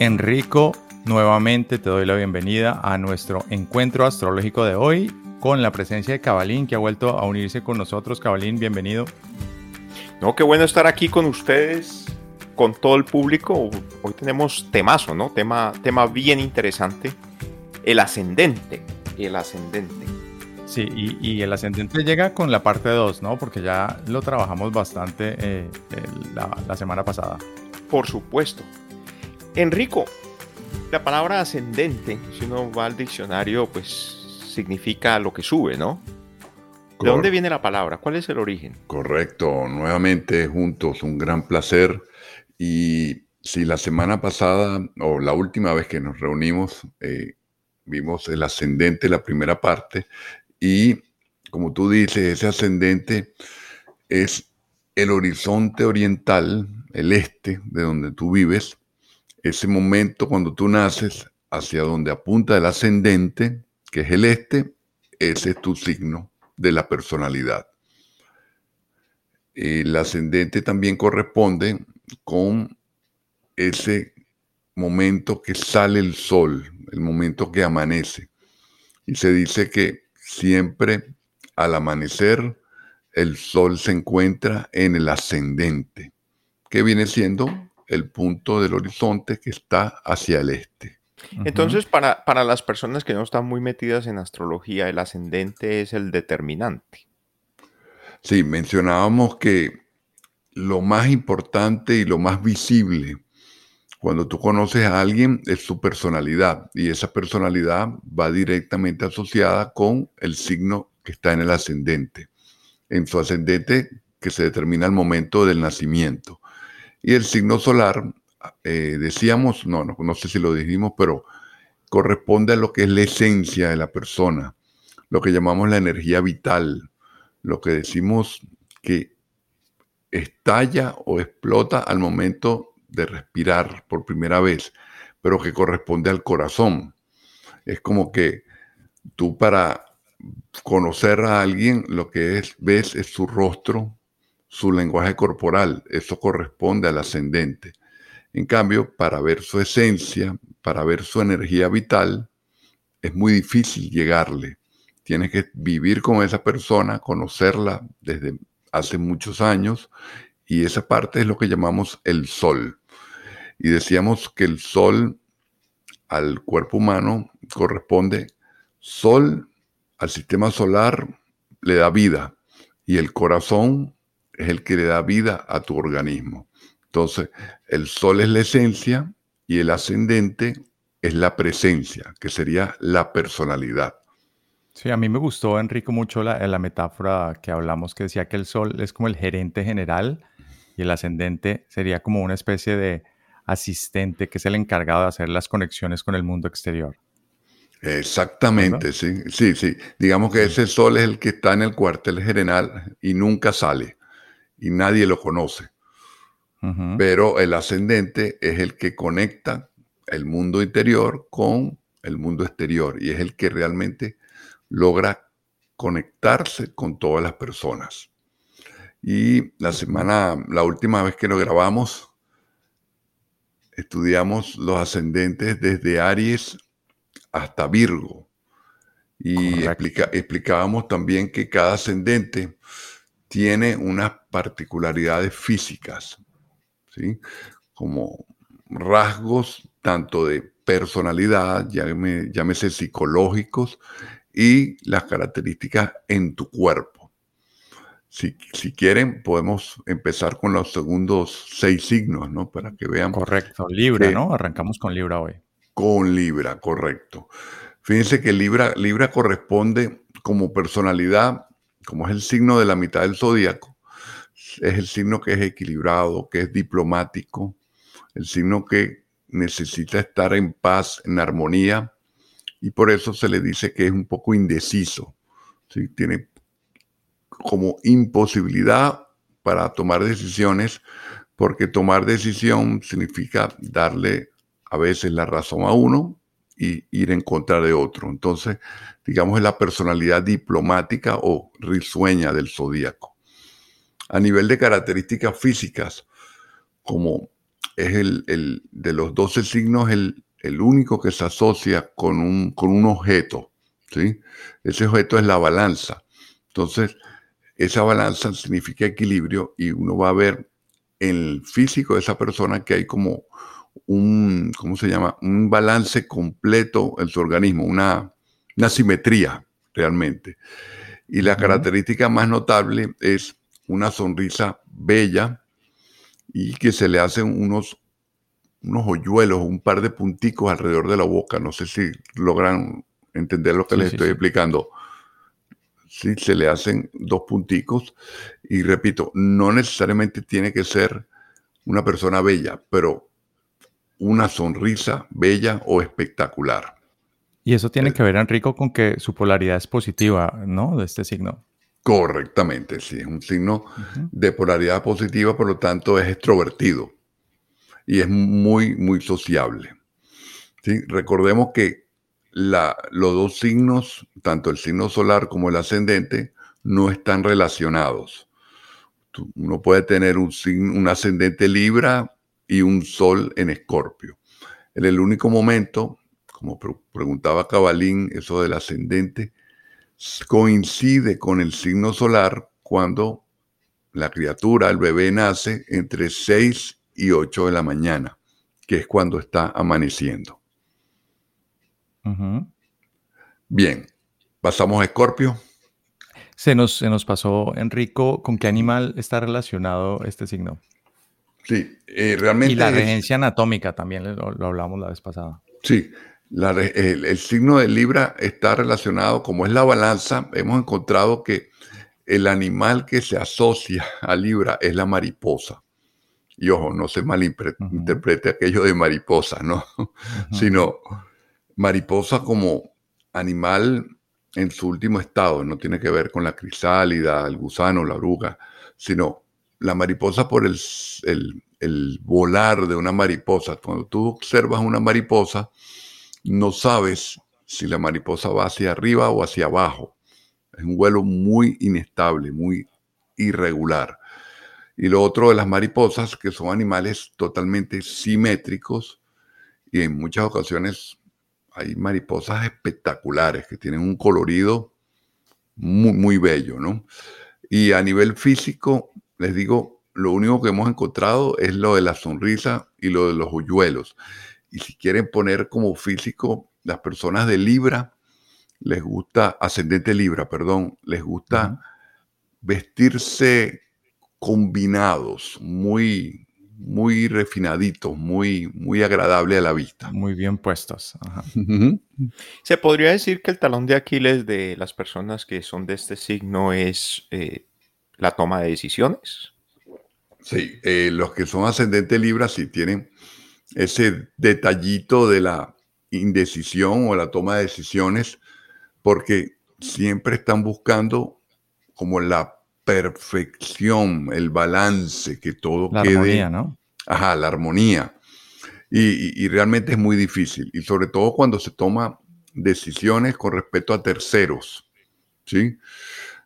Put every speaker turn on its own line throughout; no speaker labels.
Enrico, nuevamente te doy la bienvenida a nuestro encuentro astrológico de hoy con la presencia de Cabalín que ha vuelto a unirse con nosotros. Cabalín, bienvenido.
No, qué bueno estar aquí con ustedes, con todo el público. Hoy tenemos temazo, ¿no? Tema, tema bien interesante. El ascendente. El ascendente.
Sí, y, el ascendente llega con la parte 2, ¿no? Porque ya lo trabajamos bastante eh, la semana pasada.
Por supuesto. Enrico, la palabra ascendente, si uno va al diccionario, pues significa lo que sube, ¿no? ¿De dónde viene la palabra? ¿Cuál es el origen?
Correcto, nuevamente juntos, un gran placer. Y si la semana pasada o la última vez que nos reunimos, eh, vimos el ascendente, la primera parte, y como tú dices, ese ascendente es el horizonte oriental, el este de donde tú vives, ese momento cuando tú naces hacia donde apunta el ascendente, que es el este, ese es tu signo de la personalidad. El ascendente también corresponde con ese momento que sale el sol, el momento que amanece. Y se dice que siempre al amanecer el sol se encuentra en el ascendente, que viene siendo el punto del horizonte que está hacia el este.
Entonces, para, para, las personas que no están muy metidas en astrología, el ascendente es el determinante.
Sí, mencionábamos que lo más importante y lo más visible cuando tú conoces a alguien es su personalidad y esa personalidad va directamente asociada con el signo que está en el ascendente. En su ascendente que se determina el momento del nacimiento. Y el signo solar, eh, decíamos, no, no, no sé si lo dijimos, pero corresponde a lo que es la esencia de la persona, lo que llamamos la energía vital, lo que decimos que estalla o explota al momento de respirar por primera vez, pero que corresponde al corazón. Es como que tú para conocer a alguien lo que es, ves es su rostro, su lenguaje corporal, eso corresponde al ascendente. En cambio, para ver su esencia, para ver su energía vital, es muy difícil llegarle. Tienes que vivir con esa persona, conocerla desde hace muchos años, y esa parte es lo que llamamos el sol. Y decíamos que el sol al cuerpo humano corresponde, sol al sistema solar le da vida, y el corazón es el que le da vida a tu organismo. Entonces, el sol es la esencia y el ascendente es la presencia, que sería la personalidad.
Sí, a mí me gustó, Enrico, mucho la, la, metáfora que hablamos, que decía que el sol es como el gerente general y el ascendente sería como una especie de asistente que es el encargado de hacer las conexiones con el mundo exterior.
Exactamente, sí, sí, sí. Digamos que ese sol es el que está en el cuartel general y nunca sale y nadie lo conoce. Pero el ascendente es el que conecta el mundo interior con el mundo exterior y es el que realmente logra conectarse con todas las personas. Y la semana, la última vez que lo grabamos, estudiamos los ascendentes desde Aries hasta Virgo. Y explicábamos también que cada ascendente tiene unas particularidades físicas. ¿sí? Como rasgos tanto de personalidad, llámese psicológicos, y las características en tu cuerpo. Si, si, quieren, podemos empezar con los segundos seis signos, ¿no? Para que vean.
Correcto, Libra, ¿no? Arrancamos con Libra hoy.
Con Libra, correcto. Fíjense que Libra, Libra corresponde como personalidad, como es el signo de la mitad del zodíaco, es el signo que es equilibrado, que es diplomático, el signo que necesita estar en paz, en armonía, y por eso se le dice que es un poco indeciso. Tiene como imposibilidad para tomar decisiones, porque tomar decisión significa darle a veces la razón a uno y ir en contra de otro. Entonces, digamos, es la personalidad diplomática o risueña del zodíaco. A nivel de características físicas, como es el, de los 12 signos el, el, único que se asocia con un, con un objeto. ¿sí? Ese objeto es la balanza. Entonces, esa balanza significa equilibrio y uno va a ver en el físico de esa persona que hay como un, ¿cómo se llama? Un balance completo en su organismo, una, una simetría realmente. Y la característica más notable es una sonrisa bella, y que se le hacen unos, unos hoyuelos, un par de punticos alrededor de la boca. No sé si logran entender lo que les estoy explicando. Sí, se le hacen dos punticos y repito, no necesariamente tiene que ser una persona bella, pero una sonrisa bella o espectacular.
Y eso tiene eh, que ver, Enrico, con que su polaridad es positiva, ¿no? De este signo.
Correctamente, sí, es un signo de polaridad positiva, por lo tanto es extrovertido y es muy, muy sociable. ¿sí? Recordemos que la, los dos signos, tanto el signo solar como el ascendente, no están relacionados. Uno puede tener un, un ascendente Libra y un sol en Escorpio. En el único momento, como preguntaba Cabalín, eso del ascendente, coincide con el signo solar cuando la criatura, el bebé, nace entre 6 y 8 de la mañana, que es cuando está amaneciendo. Bien, pasamos a Escorpio.
Se nos, se nos pasó, Enrico, ¿con qué animal está relacionado este signo?
Sí, eh, realmente.
Y la regencia anatómica también lo, lo hablamos la vez pasada.
Sí, el, signo de Libra está relacionado, como es la balanza, hemos encontrado que el animal que se asocia a Libra es la mariposa. Y ojo, no se malinterprete aquello de mariposa, ¿no? Sino mariposa como animal en su último estado, no tiene que ver con la crisálida, el gusano, la oruga, sino la mariposa por el, el volar de una mariposa. Cuando tú observas una mariposa, no sabes si la mariposa va hacia arriba o hacia abajo. Es un vuelo muy inestable, muy irregular. Y lo otro de las mariposas, que son animales totalmente simétricos y en muchas ocasiones hay mariposas espectaculares que tienen un colorido muy, muy bello, ¿no? Y a nivel físico, les digo, lo único que hemos encontrado es lo de la sonrisa y lo de los hoyuelos. Y si quieren poner como físico, las personas de Libra, les gusta, ascendente Libra, perdón, les gusta vestirse combinados, muy, muy refinaditos, muy, muy agradable a la vista.
Muy bien puestos.
Se podría decir que el talón de Aquiles de las personas que son de este signo es eh, la toma de decisiones.
Sí, eh, los que son ascendente Libra sí tienen ese detallito de la indecisión o la toma de decisiones, porque siempre están buscando como la perfección, el balance, que todo
la Armonía, ¿no?
Ajá, la armonía. Y, realmente es muy difícil. Y sobre todo cuando se toma decisiones con respecto a terceros. ¿Sí?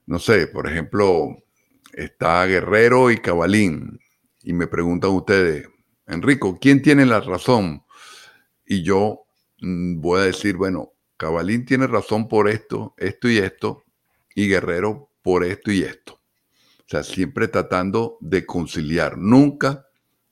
No sé, por ejemplo, está Guerrero y Cabalín. Y me preguntan ustedes, Enrico, ¿quién tiene la razón? Y yo mm, voy a decir, bueno, Cabalín tiene razón por esto, esto y esto, y Guerrero por esto y esto. O sea, siempre tratando de conciliar, nunca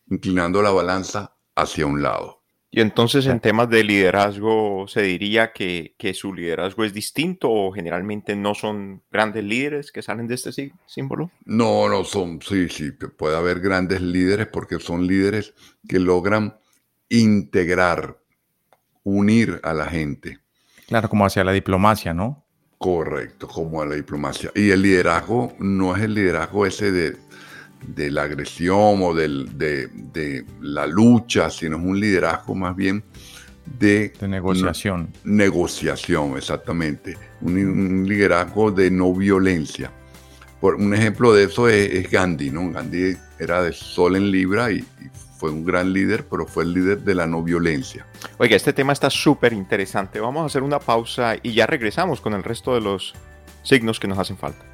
inclinando la balanza hacia un lado.
Y entonces en temas de liderazgo, ¿se diría que, su liderazgo es distinto o generalmente no son grandes líderes que salen de este símbolo?
No, no son, sí, sí, puede haber grandes líderes porque son líderes que logran integrar, unir a la gente.
Claro, como hacia la diplomacia, ¿no?
Correcto, como a la diplomacia. Y el liderazgo no es el liderazgo ese de de la agresión o de, la lucha, sino es un liderazgo más bien de,
negociación.
negociación, exactamente. Un, liderazgo de no violencia. Por, un ejemplo de eso es, Gandhi, ¿no? Gandhi era de sol en Libra y, fue un gran líder, pero fue el líder de la no violencia.
Oiga, este tema está súper interesante. Vamos a hacer una pausa y ya regresamos con el resto de los signos que nos hacen falta.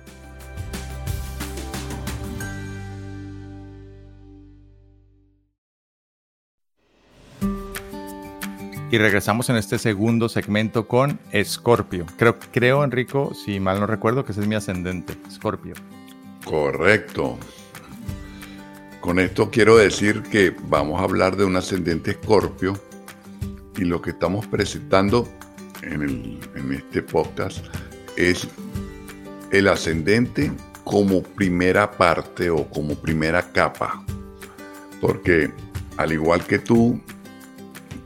Y regresamos en este segundo segmento con Escorpio. Creo, creo, Enrico, si mal no recuerdo, que ese es mi ascendente, Escorpio.
Correcto. Con esto quiero decir que vamos a hablar de un ascendente Escorpio y lo que estamos presentando en, en este podcast es el ascendente como primera parte o como primera capa. Porque al igual que tú,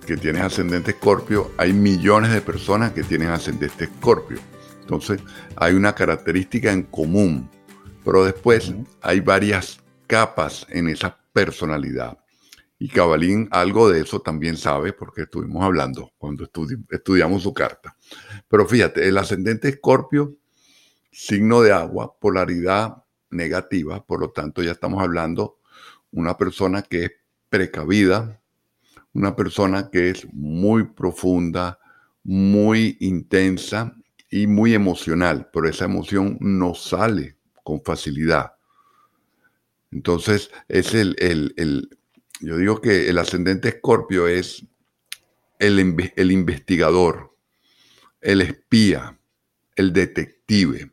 que tienes ascendente escorpio, hay millones de personas que tienen ascendente escorpio. Entonces, hay una característica en común, pero después hay varias capas en esa personalidad. Y Cabalín algo de eso también sabe porque estuvimos hablando cuando estudiamos su carta. Pero fíjate, el ascendente escorpio, signo de agua, polaridad negativa, por lo tanto ya estamos hablando una persona que es precavida, una persona que es muy profunda, muy intensa y muy emocional, pero esa emoción no sale con facilidad. Entonces, es el, el, yo digo que el ascendente escorpio es el, el investigador, el espía, el detective,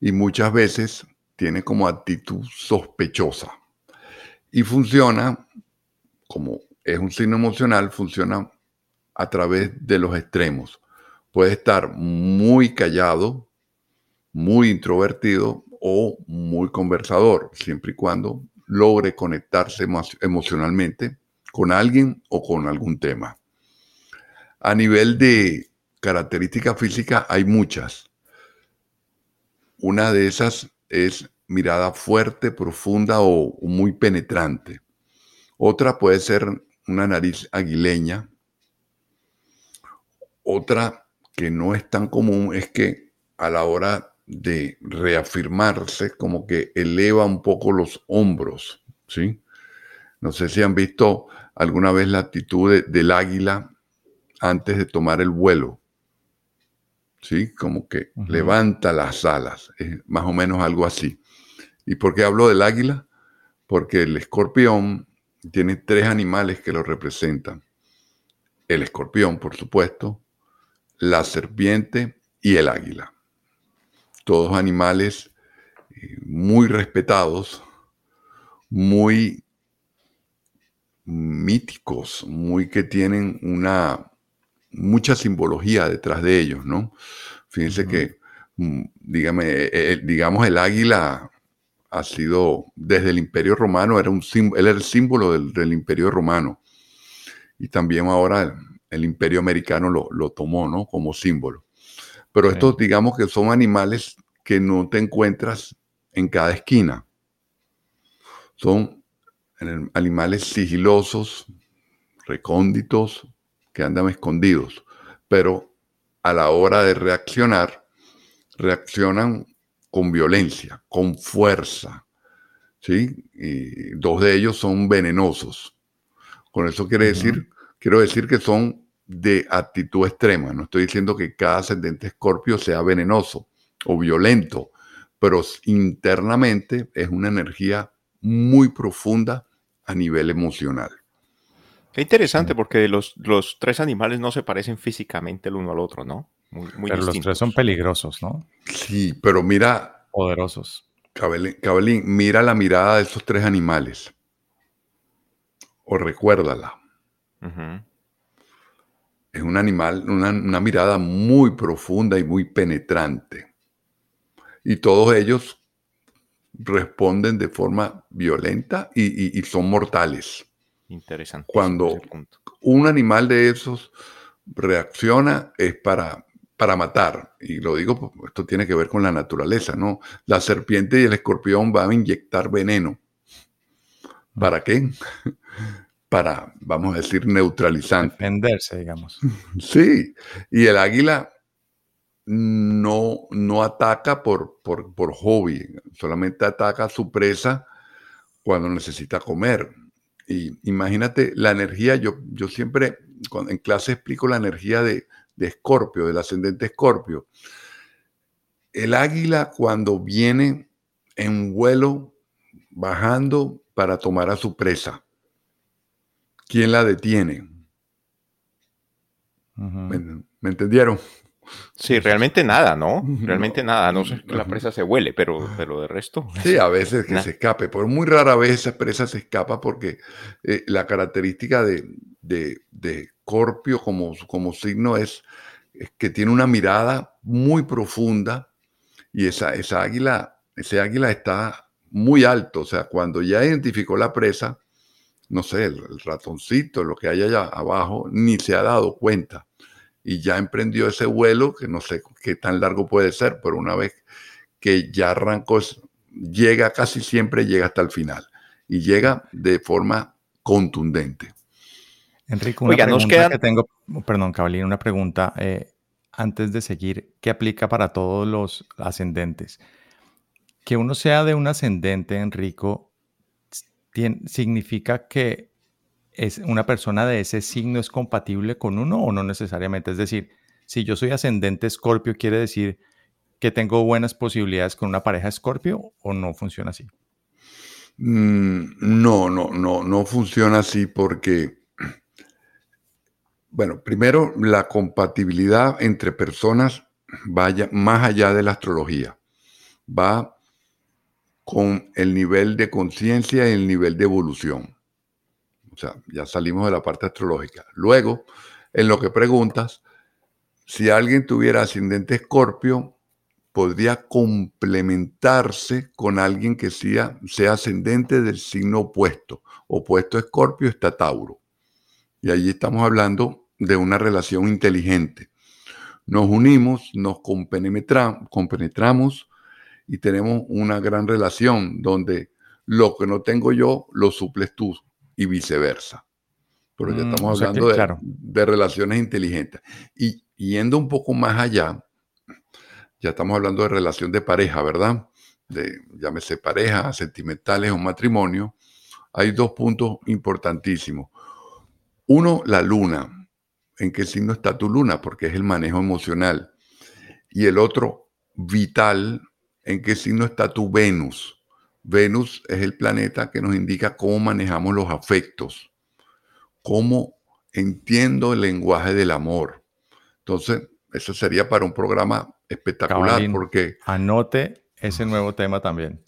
y muchas veces tiene como actitud sospechosa y funciona como es un signo emocional, funciona a través de los extremos. Puede estar muy callado, muy introvertido o muy conversador, siempre y cuando logre conectarse emocionalmente con alguien o con algún tema. A nivel de características físicas hay muchas. Una de esas es mirada fuerte, profunda o muy penetrante. Otra puede ser una nariz aguileña. Otra que no es tan común es que a la hora de reafirmarse, como que eleva un poco los hombros, ¿sí? No sé si han visto alguna vez la actitud del águila antes de tomar el vuelo, ¿sí? Como que levanta las alas, es más o menos algo así. ¿Y por qué hablo del águila? Porque el escorpión tiene tres animales que lo representan. El escorpión, por supuesto, la serpiente y el águila. Todos animales eh, muy respetados, muy míticos, muy que tienen una mucha simbología detrás de ellos, ¿no? Fíjense que, mm, dígame, eh, eh, digamos, el águila ha sido, desde el Imperio Romano, era un, él era el símbolo del, Imperio Romano. Y también ahora el, Imperio Americano lo, tomó, ¿no? Como símbolo. Pero estos, digamos que son animales que no te encuentras en cada esquina. Son animales sigilosos, recónditos, que andan escondidos. Pero a la hora de reaccionar, reaccionan con violencia, con fuerza. ¿sí? Y dos de ellos son venenosos. Con eso quiere decir, quiero decir que son de actitud extrema. No estoy diciendo que cada ascendente escorpio sea venenoso o violento, pero internamente es una energía muy profunda a nivel emocional.
Qué interesante, porque los, los tres animales no se parecen físicamente el uno al otro, ¿no?
Pero los tres son peligrosos, ¿no?
Sí, pero mira.
Poderosos.
Cabelín, mira la mirada de esos tres animales. o recuérdala. Es un animal, una, mirada muy profunda y muy penetrante. Y todos ellos responden de forma violenta y, son mortales.
Interesante.
Cuando un animal de esos reacciona es para, para matar. Y lo digo, esto tiene que ver con la naturaleza, ¿no? La serpiente y el escorpión van a inyectar veneno. ¿Para qué? Para, vamos a decir, neutralizante.
Defenderse, digamos.
Sí, y el águila no, no ataca por, por, por hobby, solamente ataca a su presa cuando necesita comer. Y imagínate la energía, yo, yo siempre en clase explico la energía de, de Escorpio, del ascendente Escorpio. El águila cuando viene en vuelo, bajando para tomar a su presa, ¿quién la detiene? ¿Me, entendieron?
Sí, realmente nada, ¿no? Realmente nada, no sé que la presa se huele, pero, pero de resto.
Sí, a veces que se escape, pero muy rara vez esa presa se escapa porque eh, la característica de, de, de Escorpio como, como signo es, que tiene una mirada muy profunda y esa, esa águila, ese águila está muy alto, o sea, cuando ya identificó la presa, no sé, el, ratoncito, lo que hay allá abajo, ni se ha dado cuenta y ya emprendió ese vuelo que no sé qué tan largo puede ser, pero una vez que ya arrancó, llega casi siempre, llega hasta el final y llega de forma contundente.
Enrique, una pregunta que tengo, perdón, Cabalín, una pregunta eh, antes de seguir, ¿qué aplica para todos los ascendentes? Que uno sea de un ascendente, Enrico, ¿significa que es una persona de ese signo es compatible con uno o no necesariamente? Es decir, si yo soy ascendente escorpio, ¿quiere decir que tengo buenas posibilidades con una pareja escorpio o no funciona así?
Mm, no, no, no, no funciona así porque bueno, primero, la compatibilidad entre personas vaya más allá de la astrología. Va con el nivel de conciencia y el nivel de evolución. O sea, ya salimos de la parte astrológica. Luego, en lo que preguntas, si alguien tuviera ascendente escorpio, podría complementarse con alguien que sea, sea ascendente del signo opuesto. Opuesto a escorpio está Tauro. Y allí estamos hablando de una relación inteligente. Nos unimos, nos compenetramos y tenemos una gran relación donde lo que no tengo yo lo suples tú y viceversa. Pero ya mm, estamos hablando de, relaciones inteligentes. Y yendo un poco más allá, ya estamos hablando de relación de pareja, ¿verdad? De, llámese pareja, sentimentales o matrimonio. Hay dos puntos importantísimos. Uno, la luna en qué signo está tu luna, porque es el manejo emocional. Y el otro, vital, en qué signo está tu Venus. Venus es el planeta que nos indica cómo manejamos los afectos, cómo entiendo el lenguaje del amor. Entonces, eso sería para un programa espectacular porque...
Anote ese nuevo tema también.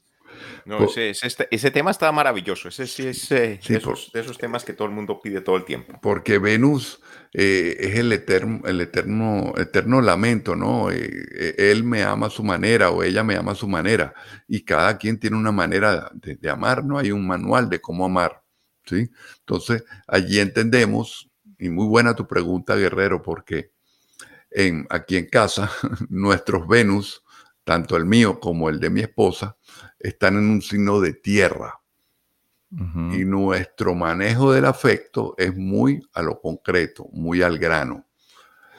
No, ese, ese, tema está maravilloso. Ese sí es eh, de, esos, temas que todo el mundo pide todo el tiempo.
Porque Venus eh, es el eterno, el eterno, eterno lamento, ¿no? Eh, él me ama a su manera o ella me ama a su manera. Y cada quien tiene una manera de, de amar, ¿no? Hay un manual de cómo amar, ¿sí? Entonces, allí entendemos, y muy buena tu pregunta, Guerrero, porque en, aquí en casa, nuestros Venus, tanto el mío como el de mi esposa, están en un signo de tierra. Y nuestro manejo del afecto es muy a lo concreto, muy al grano.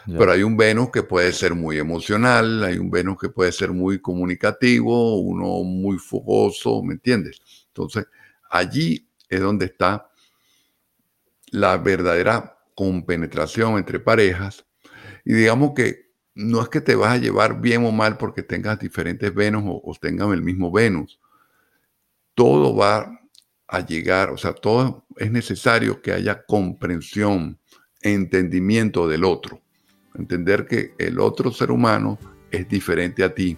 Pero hay un Venus que puede ser muy emocional, hay un Venus que puede ser muy comunicativo, uno muy fogoso, ¿me entiendes? Entonces, allí es donde está la verdadera compenetración entre parejas. Y digamos que no es que te vas a llevar bien o mal porque tengas diferentes Venus o, tengan el mismo Venus. Todo va a llegar, o sea, todo es necesario que haya comprensión, entendimiento del otro. Entender que el otro ser humano es diferente a ti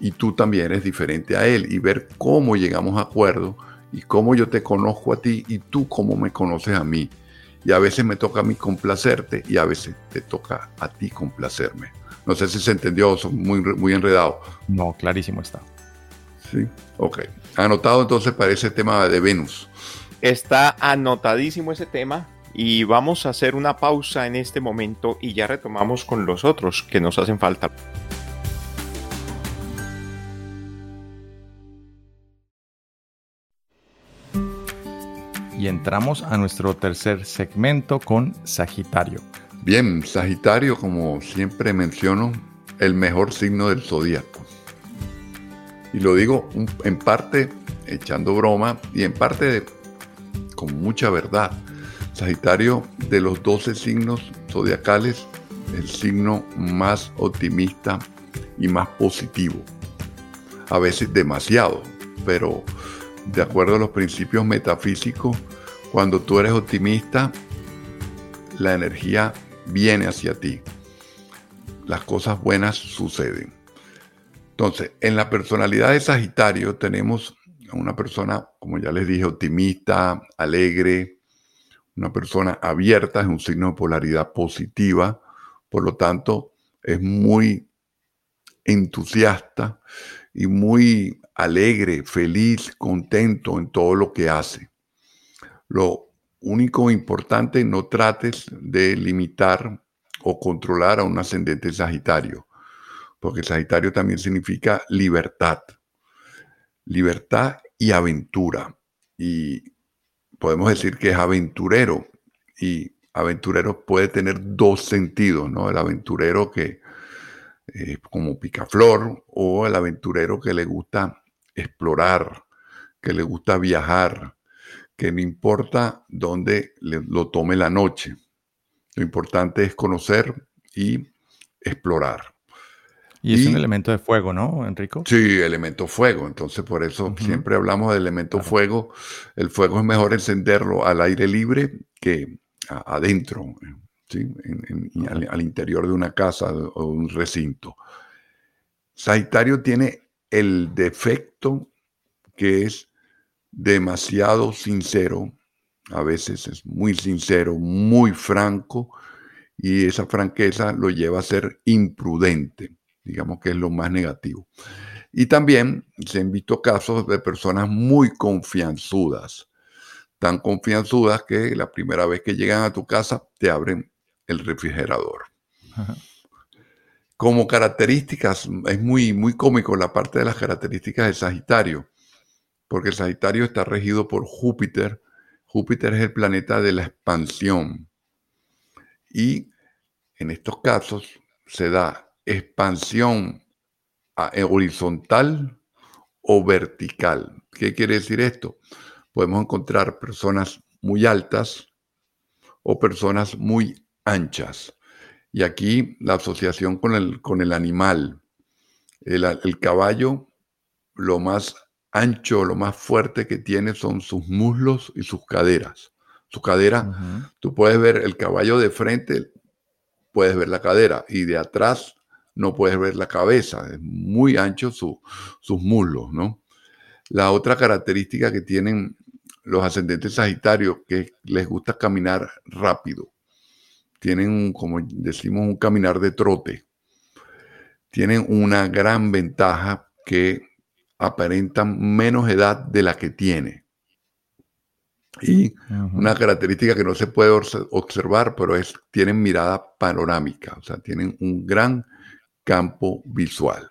y tú también eres diferente a él y ver cómo llegamos a acuerdo y cómo yo te conozco a ti y tú cómo me conoces a mí. Y a veces me toca a mí complacerte y a veces te toca a ti complacerme. No sé si se entendió, son muy, muy enredado.
No, clarísimo está.
Sí, ok. Anotado entonces para ese tema de Venus.
Está anotadísimo ese tema y vamos a hacer una pausa en este momento y ya retomamos con los otros que nos hacen falta.
Y entramos a nuestro tercer segmento con Sagitario.
Bien, Sagitario, como siempre menciono, el mejor signo del zodíaco. Y lo digo en parte echando broma y en parte con mucha verdad. Sagitario, de los 12 signos zodiacales, el signo más optimista y más positivo. A veces demasiado, pero de acuerdo a los principios metafísicos, cuando tú eres optimista, la energía viene hacia ti. Las cosas buenas suceden. Entonces, en la personalidad de Sagitario tenemos a una persona, como ya les dije, optimista, alegre, una persona abierta, es un signo de polaridad positiva, por lo tanto, es muy entusiasta y muy alegre, feliz, contento en todo lo que hace. Lo único importante, no trates de limitar o controlar a un ascendente Sagitario, porque Sagitario también significa libertad, libertad y aventura. Y podemos decir que es aventurero, y aventurero puede tener dos sentidos, ¿no? El aventurero que, eh, como picaflor, o el aventurero que le gusta explorar, que le gusta viajar, que no importa dónde lo tome la noche. Lo importante es conocer y explorar.
Y es un elemento de fuego, ¿no, Enrico?
Sí, elemento fuego. Entonces, por eso siempre hablamos del elemento fuego. El fuego es mejor encenderlo al aire libre que adentro, ¿sí? al, interior de una casa o un recinto. Sagitario tiene el defecto que es demasiado sincero, a veces es muy sincero, muy franco, y esa franqueza lo lleva a ser imprudente, digamos que es lo más negativo. Y también se han visto casos de personas muy confianzudas, tan confianzudas que la primera vez que llegan a tu casa te abren el refrigerador. Como características, es muy, muy cómico la parte de las características de Sagitario, porque el Sagitario está regido por Júpiter. Júpiter es el planeta de la expansión. Y en estos casos se da expansión eh, horizontal o vertical. ¿Qué quiere decir esto? Podemos encontrar personas muy altas o personas muy anchas. Y aquí la asociación con el, con el animal. El, caballo, lo más ancho, lo más fuerte que tiene son sus muslos y sus caderas. Su cadera, tú puedes ver el caballo de frente, puedes ver la cadera, y de atrás no puedes ver la cabeza. Es muy ancho sus muslos, ¿no? La otra característica que tienen los ascendentes sagitarios, que les gusta caminar rápido tienen, como decimos, un caminar de trote. Tienen una gran ventaja que aparentan menos edad de la que tiene. Y una característica que no se puede observar, pero es tienen mirada panorámica, o sea, tienen un gran campo visual.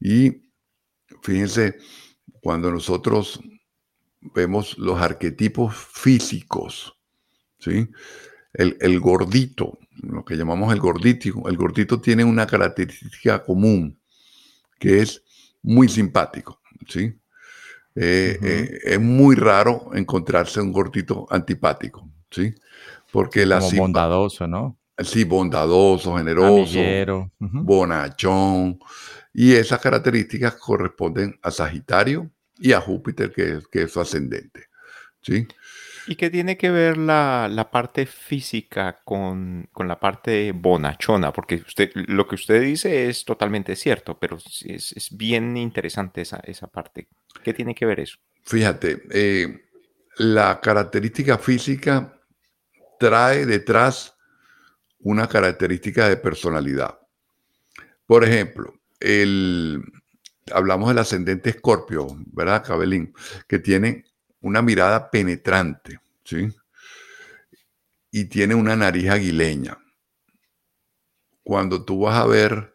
Y fíjense, cuando nosotros vemos los arquetipos físicos, ¿sí? El, gordito, lo que llamamos el gordito, el gordito tiene una característica común, que es muy simpático, ¿sí? Eh, eh, es muy raro encontrarse un gordito antipático, ¿sí?
Porque la Como bondadoso, ¿no?
Sí, bondadoso, generoso, bonachón. Y esas características corresponden a Sagitario y a Júpiter, que, que es su ascendente. ¿sí?
¿Y qué tiene que ver la, parte física con, la parte bonachona? Porque usted, lo que usted dice es totalmente cierto, pero es, bien interesante esa, esa parte. ¿Qué tiene que ver eso?
Fíjate, eh, la característica física trae detrás una característica de personalidad. Por ejemplo, el, hablamos del ascendente escorpio, ¿verdad, Cabelín? Que tiene una mirada penetrante, ¿sí? Y tiene una nariz aguileña. Cuando tú vas a ver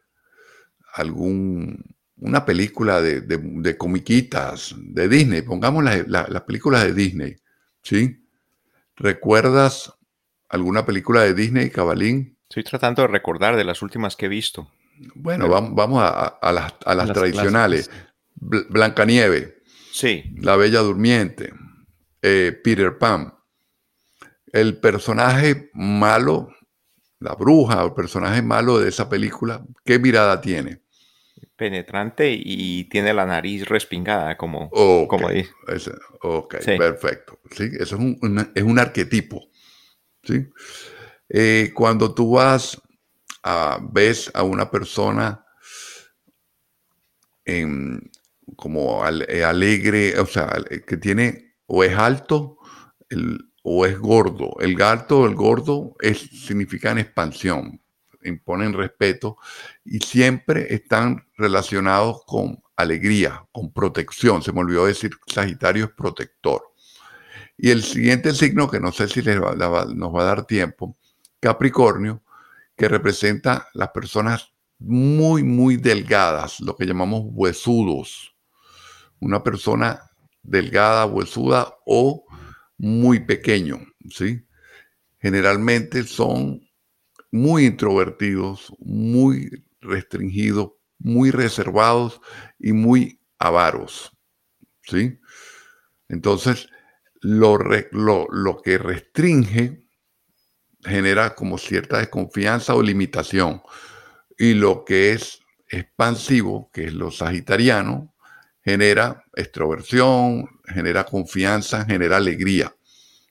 algún, una película de, comiquitas de Disney, pongamos las películas de Disney, ¿sí? ¿Recuerdas alguna película de Disney, Cabalín?
Estoy tratando de recordar de las últimas que he visto.
Bueno, vamos, a, las, tradicionales. Blancanieve.
Sí.
La Bella Durmiente. Eh, Peter Pan. El personaje malo, la bruja, el personaje malo de esa película, ¿qué mirada tiene?
Penetrante y tiene la nariz respingada, como, como dice.
ok, perfecto. ¿Sí? Eso es un, es un arquetipo. ¿sí? Eh, cuando tú vas ves a una persona como eh, alegre, o sea, que tiene o es alto o es gordo. El alto o el gordo es, significan expansión, imponen respeto y siempre están relacionados con alegría, con protección. Se me olvidó decir, Sagitario es protector. Y el siguiente signo, que no sé si les nos va a dar tiempo, Capricornio, que representa las personas muy, muy delgadas, lo que llamamos huesudos. Una persona delgada, huesuda o muy pequeño, ¿sí? Generalmente son muy introvertidos, muy restringidos, muy reservados y muy avaros, ¿sí? Entonces, lo, lo, lo que restringe genera como cierta desconfianza o limitación. Y lo que es expansivo, que es lo sagitariano, genera extroversión, genera confianza, genera alegría.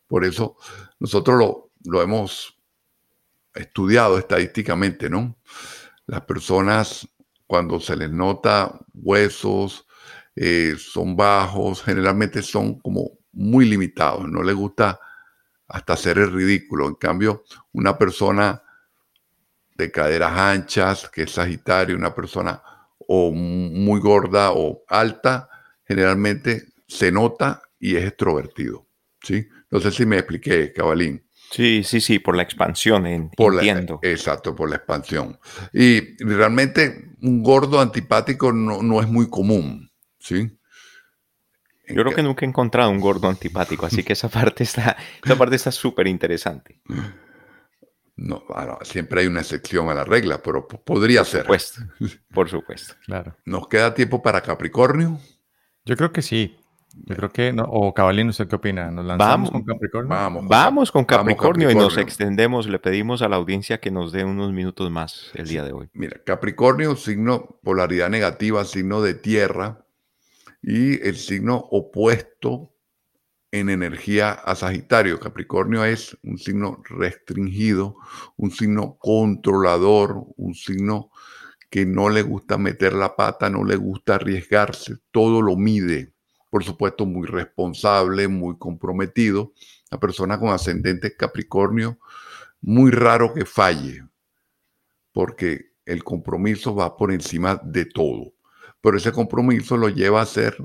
Por eso nosotros lo, lo hemos estudiado estadísticamente, ¿no? Las personas cuando se les nota huesos, eh, son bajos, generalmente son como muy limitados, no les gusta hasta hacer el ridículo. En cambio, una persona de caderas anchas, que es Sagitario, una persona o muy gorda o alta, generalmente se nota y es extrovertido. ¿sí? No sé si me expliqué, Cabalín.
Sí, sí, sí, por la expansión, en,
por entiendo. exacto, por la expansión. Y realmente un gordo antipático no, no es muy común, ¿sí?
Yo creo que nunca he encontrado un gordo antipático, así que esa parte está, esa parte está súper interesante.
No, bueno, siempre hay una excepción a la regla, pero podría ser.
Por supuesto, por supuesto.
Claro.
¿Nos queda tiempo para Capricornio?
Yo creo que sí. Yo creo que, no, o Cabalín, ¿usted qué opina? ¿Nos lanzamos con Capricornio?
Vamos, vamos con Capricornio, y nos extendemos. Le pedimos a la audiencia que nos dé unos minutos más el día de hoy.
Mira, Capricornio, signo polaridad negativa, signo de tierra, y el signo opuesto en energía a Sagitario. Capricornio es un signo restringido, un signo controlador, un signo que no le gusta meter la pata, no le gusta arriesgarse, todo lo mide. Por supuesto, muy responsable, muy comprometido. La persona con ascendente Capricornio, muy raro que falle, porque el compromiso va por encima de todo pero ese compromiso lo lleva a ser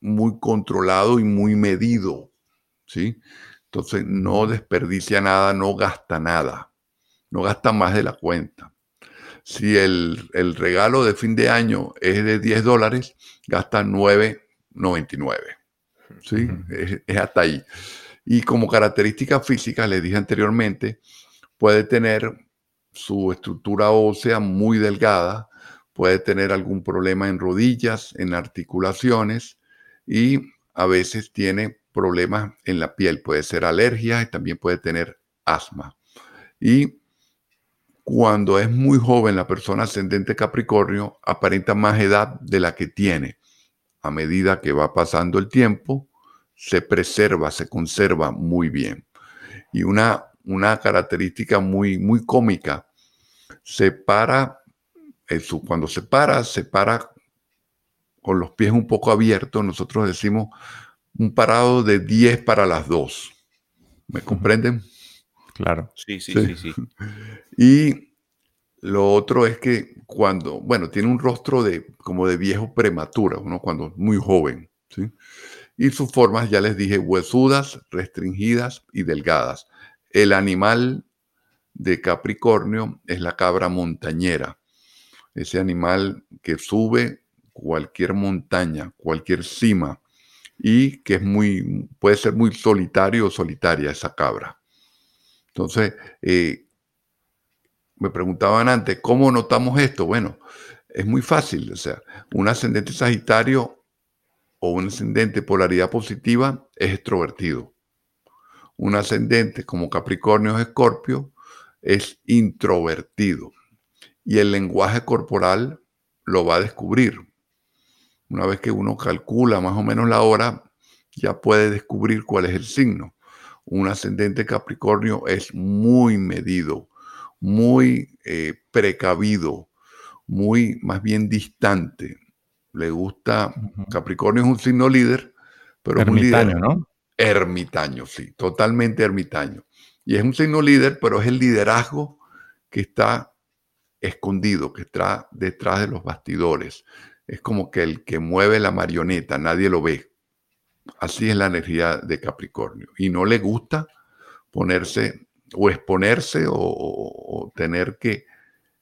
muy controlado y muy medido, ¿sí? Entonces no desperdicia nada, no gasta nada, no gasta más de la cuenta. Si el, regalo de fin de año es de 10 dólares, gasta 9,99. ¿sí? Es, es hasta ahí. Y como característica física, les dije anteriormente, puede tener su estructura ósea muy delgada, puede tener algún problema en rodillas, en articulaciones y a veces tiene problemas en la piel, puede ser alergia y también puede tener asma. Y cuando es muy joven la persona ascendente Capricornio aparenta más edad de la que tiene. A medida que va pasando el tiempo, se preserva, se conserva muy bien. Y una, una característica muy, muy cómica, se para cuando se para, se para con los pies un poco abiertos. Nosotros decimos un parado de 10 para las 2. ¿Me comprenden?
Claro.
Sí, sí, sí, sí.
Y lo otro es que cuando, bueno, tiene un rostro de como de viejo prematura, uno cuando es muy joven, ¿sí? Y sus formas, ya les dije, huesudas, restringidas y delgadas. El animal de Capricornio es la cabra montañera, ese animal que sube cualquier montaña, cualquier cima, y que es muy, puede ser muy solitario o solitaria esa cabra. Entonces, eh, me preguntaban antes, ¿cómo notamos esto? Bueno, es muy fácil, o sea, un ascendente Sagitario o un ascendente polaridad positiva es extrovertido. Un ascendente como Capricornio o Escorpio es introvertido. Y el lenguaje corporal lo va a descubrir. Una vez que uno calcula más o menos la hora, ya puede descubrir cuál es el signo. Un ascendente Capricornio es muy medido, muy eh, precavido, muy más bien distante. Le gusta, Capricornio es un signo líder, pero
ermitaño,
es un
líder, ¿no?
Ermitaño, sí, totalmente ermitaño. Y es un signo líder, pero es el liderazgo que está escondido, que está detrás de los bastidores es como que el que mueve la marioneta, nadie lo ve. Así es la energía de Capricornio. Y no le gusta ponerse o exponerse o, tener que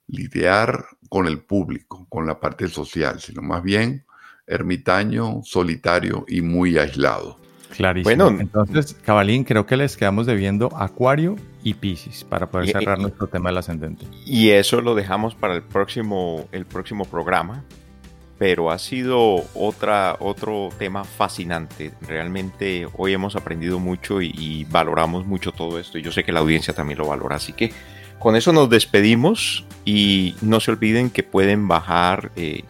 lidiar con el público, con la parte social, sino más bien ermitaño, solitario y muy aislado.
Clarísimo. Bueno, entonces, Cabalín, creo que les quedamos debiendo Acuario y Pisces para poder cerrar nuestro tema del ascendente.
Y eso lo dejamos para el próximo, el próximo programa pero ha sido otra, otro tema fascinante. Realmente hoy hemos aprendido mucho y, valoramos mucho todo esto y yo sé que la audiencia también lo valora. Así que con eso nos despedimos y no se olviden que pueden bajar eh,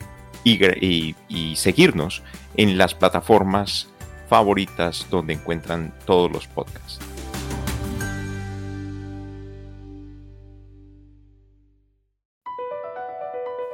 y seguirnos en las plataformas favoritas donde encuentran todos los podcasts.